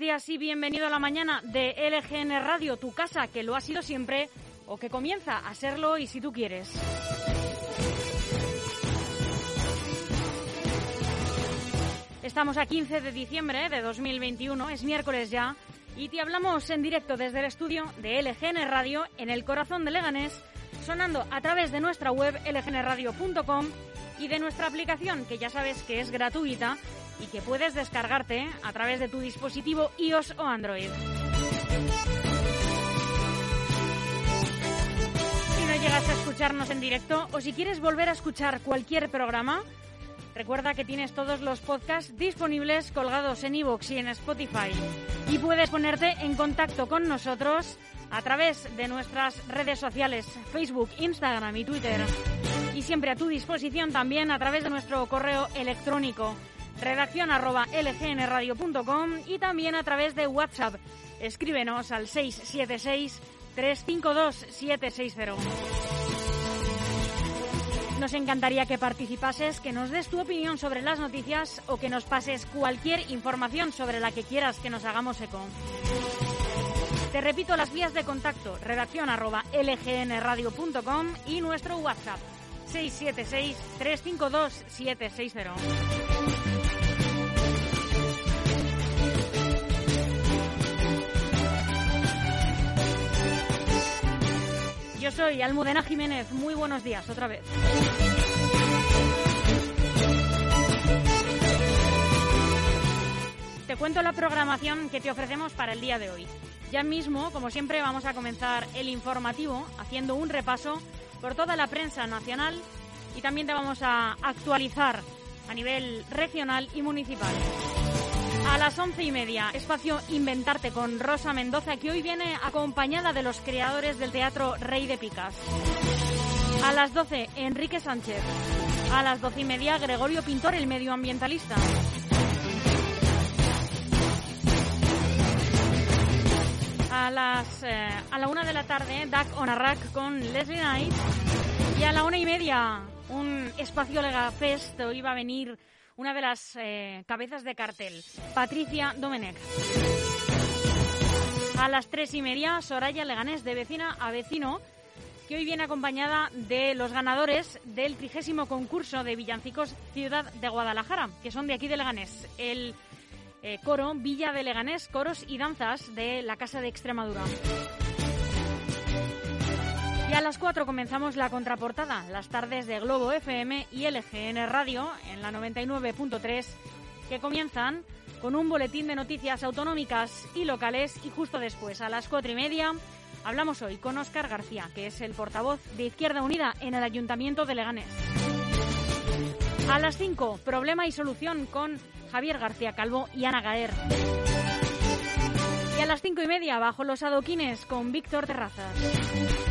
días y bienvenido a la mañana de LGN Radio, tu casa, que lo ha sido siempre o que comienza a serlo y si tú quieres. Estamos a 15 de diciembre de 2021, es miércoles ya, y te hablamos en directo desde el estudio de LGN Radio en el corazón de Leganés, sonando a través de nuestra web lgnradio.com y de nuestra aplicación, que ya sabes que es gratuita y que puedes descargarte a través de tu dispositivo iOS o Android. Si no llegas a escucharnos en directo o si quieres volver a escuchar cualquier programa, recuerda que tienes todos los podcasts disponibles colgados en iVoox y en Spotify. Y puedes ponerte en contacto con nosotros a través de nuestras redes sociales, Facebook, Instagram y Twitter. Y siempre a tu disposición también a través de nuestro correo electrónico redacción arroba lgnradio.com y también a través de WhatsApp. Escríbenos al 676-352-760. Nos encantaría que participases, que nos des tu opinión sobre las noticias o que nos pases cualquier información sobre la que quieras que nos hagamos eco. Te repito las vías de contacto, redacción arroba lgnradio.com y nuestro WhatsApp 676-352-760. Soy Almudena Jiménez. Muy buenos días otra vez. Te cuento la programación que te ofrecemos para el día de hoy. Ya mismo, como siempre, vamos a comenzar el informativo haciendo un repaso por toda la prensa nacional y también te vamos a actualizar a nivel regional y municipal. A las once y media, espacio Inventarte con Rosa Mendoza, que hoy viene acompañada de los creadores del teatro Rey de Picas. A las doce, Enrique Sánchez. A las doce y media, Gregorio Pintor, el medioambientalista. A las eh, a la una de la tarde, Duck on a Rack con Leslie Knight. Y a la una y media, un espacio Lega Fest. Hoy va a venir una de las eh, cabezas de cartel, Patricia Domenech. A las tres y media, Soraya Leganés, de vecina a vecino, que hoy viene acompañada de los ganadores del trigésimo concurso de villancicos Ciudad de Guadalajara, que son de aquí de Leganés. El eh, coro Villa de Leganés, coros y danzas de la Casa de Extremadura. Y a las 4 comenzamos la contraportada, las tardes de Globo FM y LGN Radio en la 99.3, que comienzan con un boletín de noticias autonómicas y locales y justo después, a las 4 y media, hablamos hoy con Óscar García, que es el portavoz de Izquierda Unida en el Ayuntamiento de Leganés. A las 5, problema y solución con Javier García Calvo y Ana Gaer. Y a las 5 y media, bajo los adoquines con Víctor Terrazas.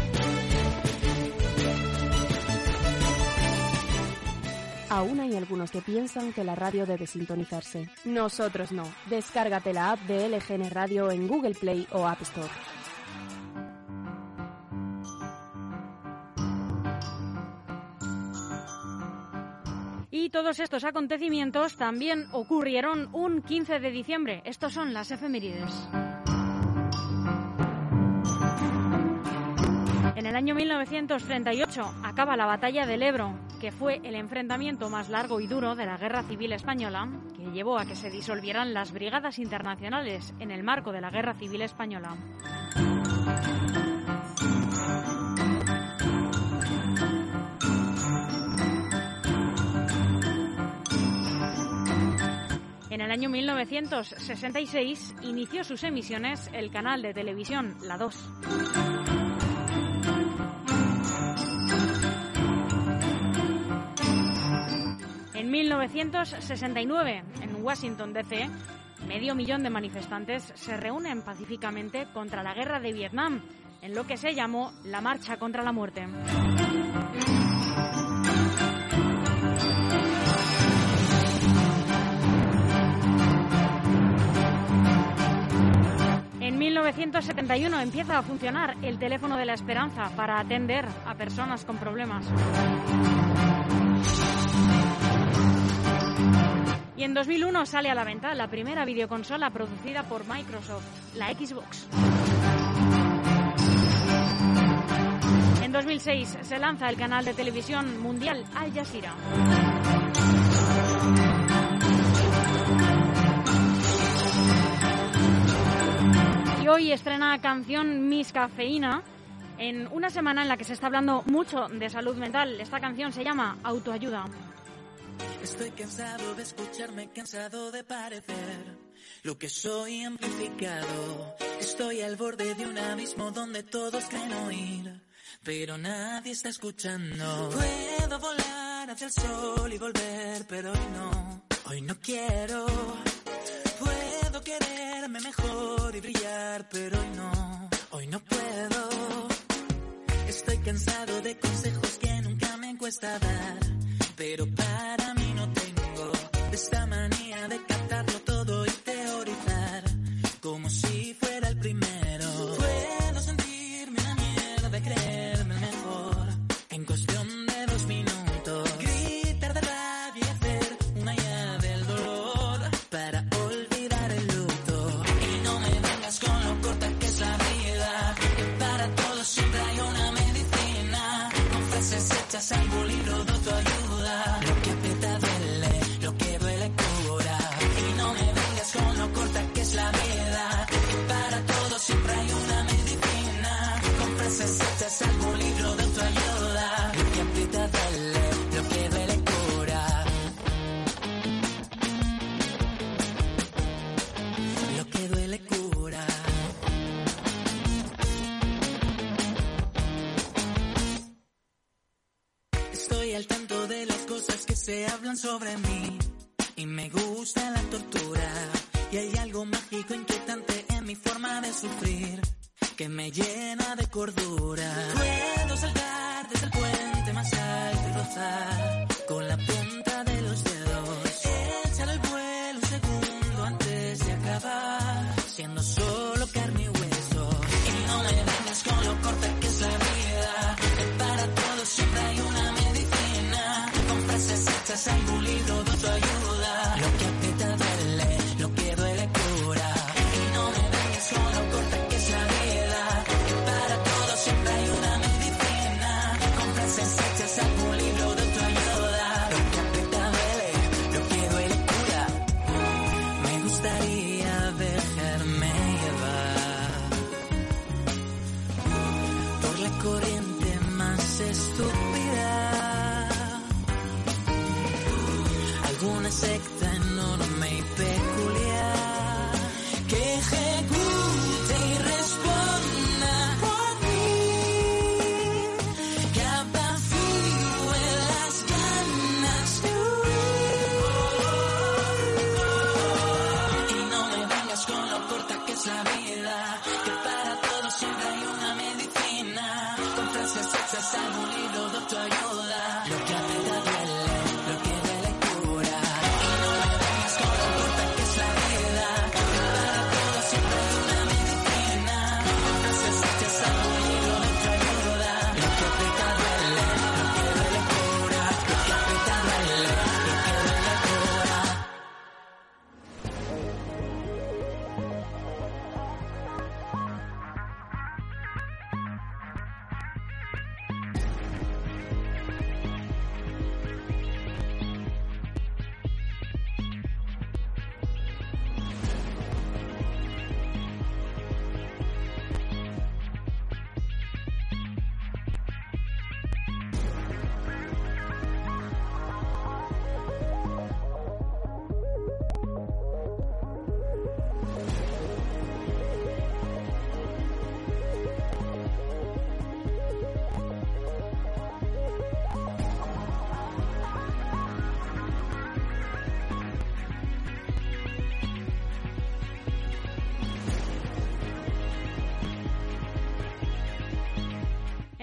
Aún hay algunos que piensan que la radio debe sintonizarse. Nosotros no. Descárgate la app de LGN Radio en Google Play o App Store. Y todos estos acontecimientos también ocurrieron un 15 de diciembre. Estos son las efemérides. En el año 1938 acaba la batalla del Ebro, que fue el enfrentamiento más largo y duro de la Guerra Civil Española, que llevó a que se disolvieran las brigadas internacionales en el marco de la Guerra Civil Española. En el año 1966 inició sus emisiones el canal de televisión La 2. En 1969, en Washington, D.C., medio millón de manifestantes se reúnen pacíficamente contra la guerra de Vietnam, en lo que se llamó la Marcha contra la Muerte. En 1971 empieza a funcionar el teléfono de la esperanza para atender a personas con problemas. Y en 2001 sale a la venta la primera videoconsola producida por Microsoft, la Xbox. En 2006 se lanza el canal de televisión mundial Al Jazeera. Y hoy estrena canción Miss Cafeína en una semana en la que se está hablando mucho de salud mental. Esta canción se llama Autoayuda. Estoy cansado de escucharme, cansado de parecer lo que soy amplificado. Estoy al borde de un abismo donde todos creen oír, pero nadie está escuchando. Puedo volar hacia el sol y volver, pero hoy no, hoy no quiero. Puedo quererme mejor y brillar, pero hoy no, hoy no puedo. Estoy cansado de consejos que nunca me cuesta dar, pero para mí esta manía sobre mí y me gusta la tortura y hay algo mágico inquietante en mi forma de sufrir que me llena de cordura.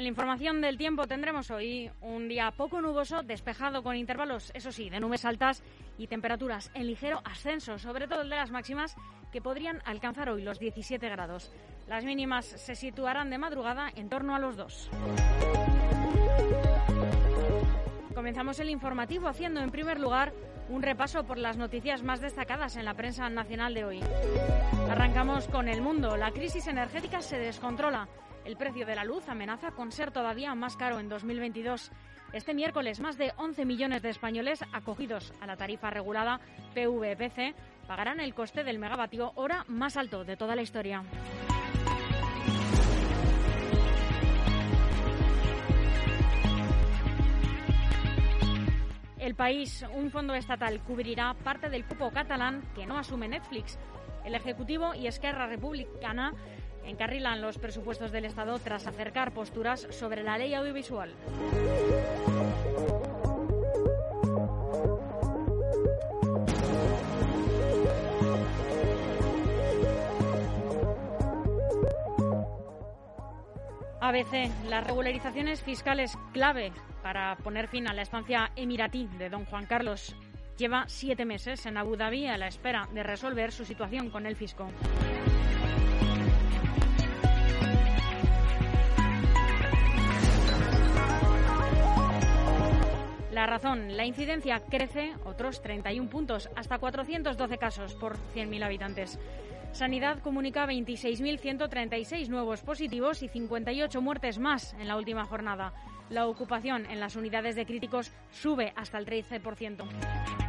La información del tiempo tendremos hoy un día poco nuboso, despejado con intervalos, eso sí, de nubes altas y temperaturas en ligero ascenso, sobre todo el de las máximas que podrían alcanzar hoy los 17 grados. Las mínimas se situarán de madrugada en torno a los 2. Comenzamos el informativo haciendo en primer lugar un repaso por las noticias más destacadas en la prensa nacional de hoy. Arrancamos con el mundo. La crisis energética se descontrola. El precio de la luz amenaza con ser todavía más caro en 2022. Este miércoles, más de 11 millones de españoles acogidos a la tarifa regulada PVPC pagarán el coste del megavatio hora más alto de toda la historia. El país, un fondo estatal, cubrirá parte del cupo catalán que no asume Netflix. El Ejecutivo y Esquerra Republicana encarrilan los presupuestos del Estado tras acercar posturas sobre la ley audiovisual. ABC, las regularizaciones fiscales clave para poner fin a la estancia emiratí de don Juan Carlos. Lleva siete meses en Abu Dhabi a la espera de resolver su situación con el fisco. La razón, la incidencia crece otros 31 puntos, hasta 412 casos por 100.000 habitantes. Sanidad comunica 26.136 nuevos positivos y 58 muertes más en la última jornada. La ocupación en las unidades de críticos sube hasta el 13%.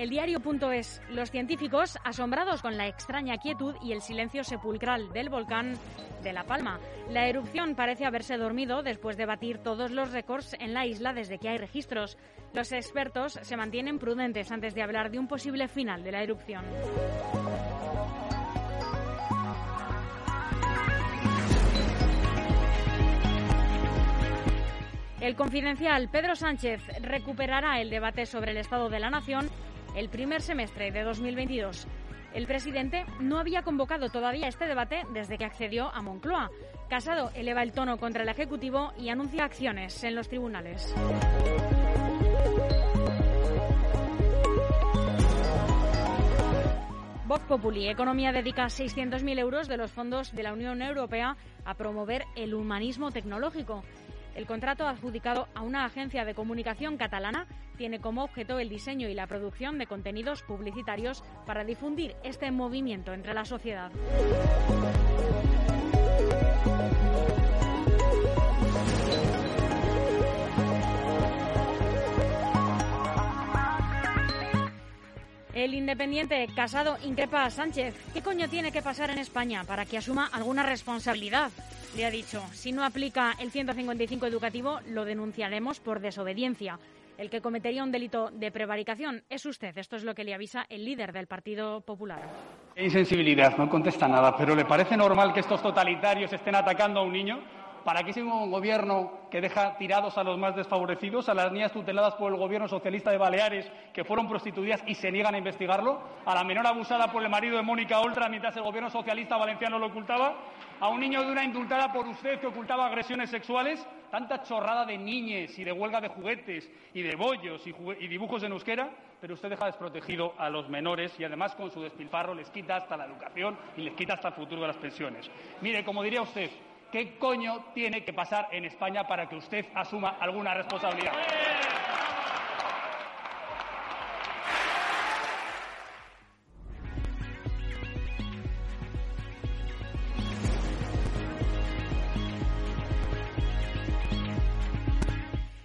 El diario.es. Los científicos, asombrados con la extraña quietud y el silencio sepulcral del volcán de La Palma. La erupción parece haberse dormido después de batir todos los récords en la isla desde que hay registros. Los expertos se mantienen prudentes antes de hablar de un posible final de la erupción. El confidencial Pedro Sánchez recuperará el debate sobre el estado de la nación el primer semestre de 2022. El presidente no había convocado todavía este debate desde que accedió a Moncloa. Casado eleva el tono contra el Ejecutivo y anuncia acciones en los tribunales. Vox Populi, Economía dedica 600.000 euros de los fondos de la Unión Europea a promover el humanismo tecnológico. El contrato adjudicado a una agencia de comunicación catalana tiene como objeto el diseño y la producción de contenidos publicitarios para difundir este movimiento entre la sociedad. El independiente Casado increpa a Sánchez. ¿Qué coño tiene que pasar en España para que asuma alguna responsabilidad? Le ha dicho, si no aplica el 155 educativo, lo denunciaremos por desobediencia. El que cometería un delito de prevaricación es usted. Esto es lo que le avisa el líder del Partido Popular. Insensibilidad, no contesta nada. ¿Pero le parece normal que estos totalitarios estén atacando a un niño? ¿Para qué sigue un gobierno que deja tirados a los más desfavorecidos, a las niñas tuteladas por el gobierno socialista de Baleares que fueron prostituidas y se niegan a investigarlo? ¿A la menor abusada por el marido de Mónica Oltra mientras el gobierno socialista valenciano lo ocultaba? ¿A un niño de una indultada por usted que ocultaba agresiones sexuales? Tanta chorrada de niñes y de huelga de juguetes y de bollos y, y dibujos en euskera, pero usted deja desprotegido a los menores y además con su despilfarro les quita hasta la educación y les quita hasta el futuro de las pensiones. Mire, como diría usted, ¿Qué coño tiene que pasar en España para que usted asuma alguna responsabilidad?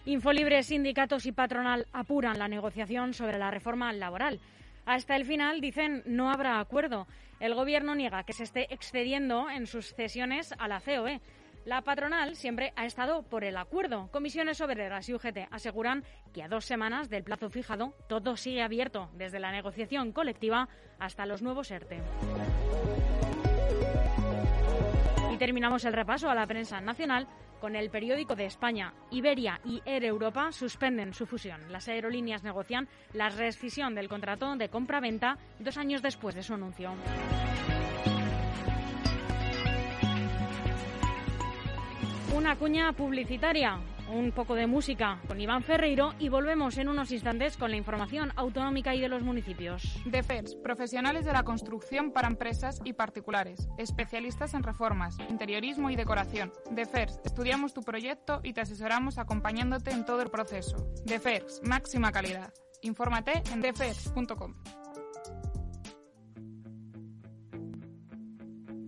Infolibre, sindicatos y patronal apuran la negociación sobre la reforma laboral. Hasta el final, dicen, no habrá acuerdo. El Gobierno niega que se esté excediendo en sus cesiones a la COE. La patronal siempre ha estado por el acuerdo. Comisiones Obreras y UGT aseguran que a dos semanas del plazo fijado todo sigue abierto, desde la negociación colectiva hasta los nuevos ERTE. Y terminamos el repaso a la prensa nacional con el periódico de España. Iberia y Air Europa suspenden su fusión. Las aerolíneas negocian la rescisión del contrato de compra-venta dos años después de su anuncio. Una cuña publicitaria. Un poco de música con Iván Ferreiro y volvemos en unos instantes con la información autonómica y de los municipios. DEFERS, profesionales de la construcción para empresas y particulares, especialistas en reformas, interiorismo y decoración. DEFERS, estudiamos tu proyecto y te asesoramos acompañándote en todo el proceso. DEFERS, máxima calidad. Infórmate en defers.com.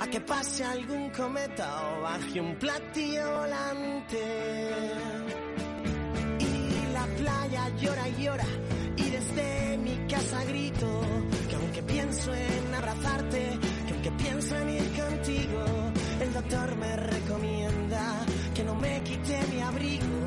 a que pase algún cometa o baje un platillo volante. Y la playa llora y llora y desde mi casa grito que aunque pienso en abrazarte, que aunque pienso en ir contigo, el doctor me recomienda que no me quite mi abrigo,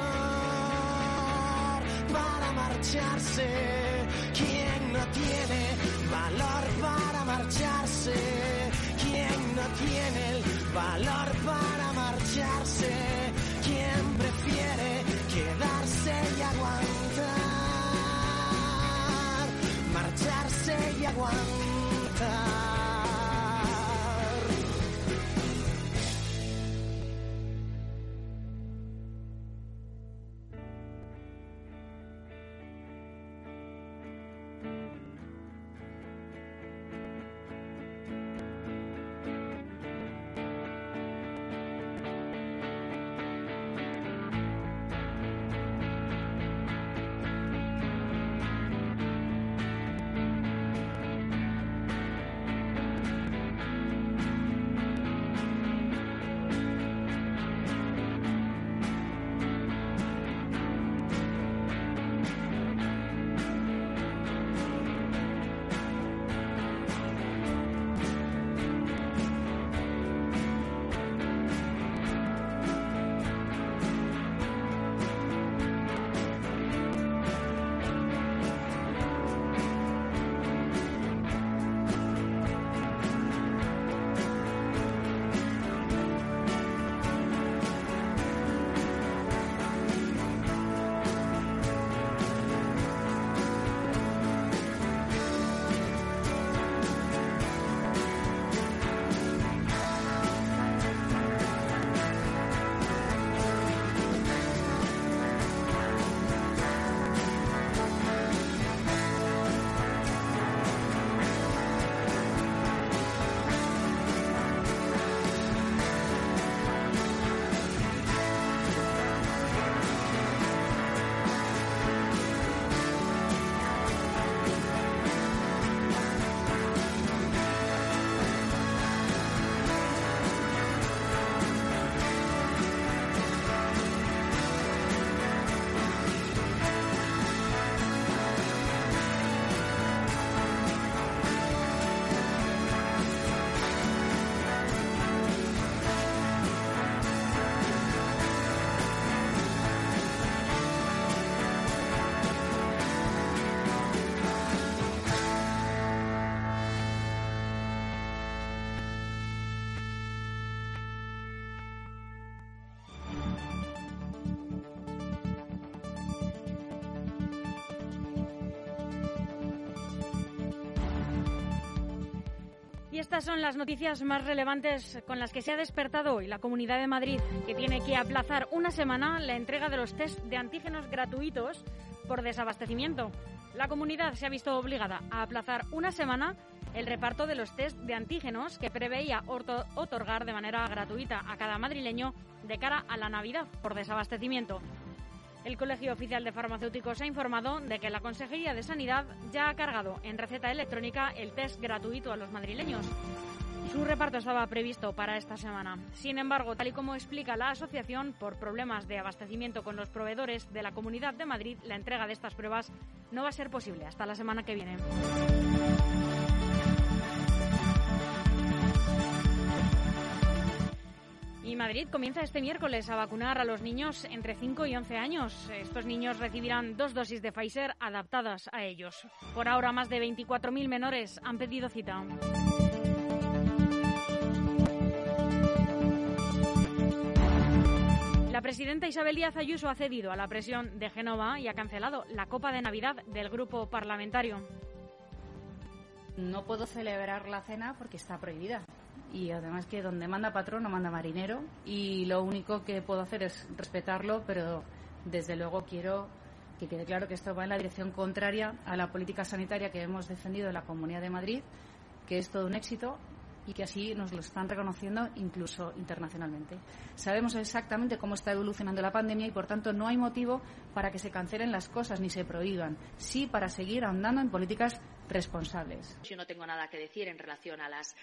marcharse, quien no tiene valor para marcharse, quien no tiene el valor para estas son las noticias más relevantes con las que se ha despertado hoy la Comunidad de Madrid, que tiene que aplazar una semana la entrega de los test de antígenos gratuitos por desabastecimiento. La comunidad se ha visto obligada a aplazar una semana el reparto de los test de antígenos que preveía otorgar de manera gratuita a cada madrileño de cara a la Navidad por desabastecimiento. El Colegio Oficial de Farmacéuticos ha informado de que la Consejería de Sanidad ya ha cargado en receta electrónica el test gratuito a los madrileños. Su reparto estaba previsto para esta semana. Sin embargo, tal y como explica la asociación, por problemas de abastecimiento con los proveedores de la Comunidad de Madrid, la entrega de estas pruebas no va a ser posible hasta la semana que viene. Y Madrid comienza este miércoles a vacunar a los niños entre 5 y 11 años. Estos niños recibirán dos dosis de Pfizer adaptadas a ellos. Por ahora, más de 24.000 menores han pedido cita. La presidenta Isabel Díaz Ayuso ha cedido a la presión de Génova y ha cancelado la Copa de Navidad del grupo parlamentario. No puedo celebrar la cena porque está prohibida y además que donde manda patrón no manda marinero y lo único que puedo hacer es respetarlo, pero desde luego quiero que quede claro que esto va en la dirección contraria a la política sanitaria que hemos defendido en la Comunidad de Madrid, que es todo un éxito y que así nos lo están reconociendo incluso internacionalmente. Sabemos exactamente cómo está evolucionando la pandemia y, por tanto, no hay motivo para que se cancelen las cosas ni se prohíban, sí para seguir andando en políticas Yo no tengo nada que decir en relación a las,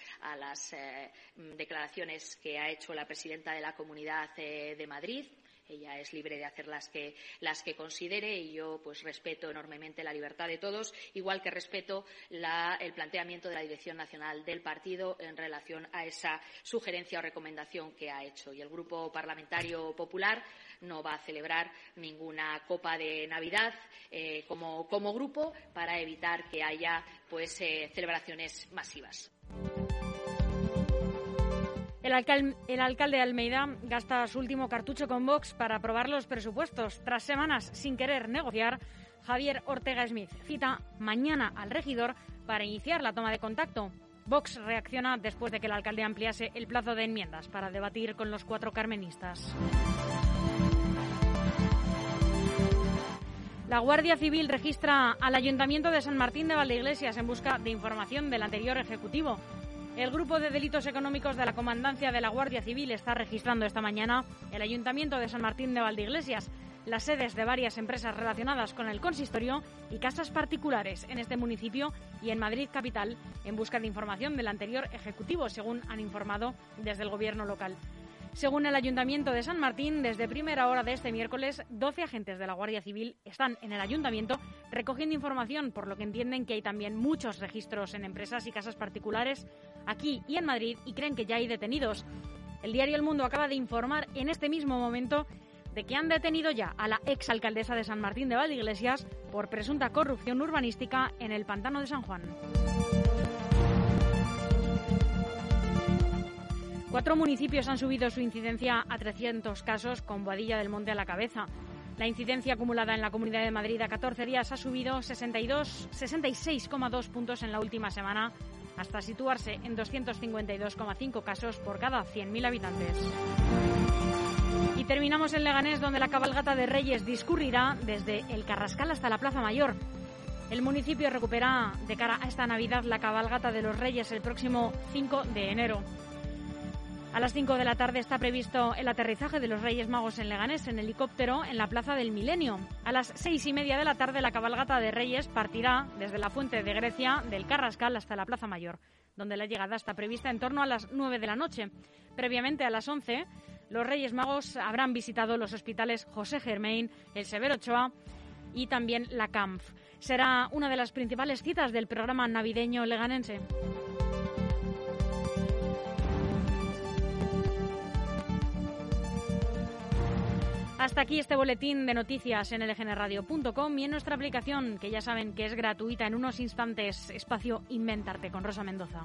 eh, declaraciones que ha hecho la presidenta de la Comunidad eh, de Madrid. Ella es libre de hacer las que, las que considere y yo pues respeto enormemente la libertad de todos, igual que respeto el planteamiento de la Dirección Nacional del Partido en relación a esa sugerencia o recomendación que ha hecho. Y el Grupo Parlamentario Popular no va a celebrar ninguna copa de Navidad eh, como, grupo para evitar que haya pues eh, celebraciones masivas. El, alcalde de Almeida gasta su último cartucho con Vox para aprobar los presupuestos. Tras semanas sin querer negociar, Javier Ortega Smith cita mañana al regidor para iniciar la toma de contacto. Vox reacciona después de que el alcalde ampliase el plazo de enmiendas para debatir con los cuatro carmenistas. La Guardia Civil registra al Ayuntamiento de San Martín de Valdeiglesias en busca de información del anterior Ejecutivo. El grupo de delitos económicos de la Comandancia de la Guardia Civil está registrando esta mañana el Ayuntamiento de San Martín de Valdeiglesias, las sedes de varias empresas relacionadas con el consistorio y casas particulares en este municipio y en Madrid capital en busca de información del anterior Ejecutivo, según han informado desde el Gobierno local. Según el Ayuntamiento de San Martín, desde primera hora de este miércoles, 12 agentes de la Guardia Civil están en el Ayuntamiento recogiendo información, por lo que entienden que hay también muchos registros en empresas y casas particulares aquí y en Madrid y creen que ya hay detenidos. El diario El Mundo acaba de informar en este mismo momento de que han detenido ya a la exalcaldesa de San Martín de Valdeiglesias por presunta corrupción urbanística en el pantano de San Juan. Cuatro municipios han subido su incidencia a 300 casos con Boadilla del Monte a la cabeza. La incidencia acumulada en la Comunidad de Madrid a 14 días ha subido 66,2 puntos en la última semana hasta situarse en 252,5 casos por cada 100.000 habitantes. Y terminamos en Leganés, donde la cabalgata de Reyes discurrirá desde el Carrascal hasta la Plaza Mayor. El municipio recupera de cara a esta Navidad la cabalgata de los Reyes el próximo 5 de enero. A las 5 de la tarde está previsto el aterrizaje de los Reyes Magos en Leganés en helicóptero en la Plaza del Milenio. A las seis y media de la tarde la cabalgata de Reyes partirá desde la Fuente de Grecia del Carrascal hasta la Plaza Mayor, donde la llegada está prevista en torno a las 9 de la noche. Previamente a las 11 los Reyes Magos habrán visitado los hospitales José Germain, el Severo Ochoa y también la CAMF. Será una de las principales citas del programa navideño leganense. Hasta aquí este boletín de noticias en lgnradio.com y en nuestra aplicación, que ya saben que es gratuita en unos instantes, espacio Inventarte con Rosa Mendoza.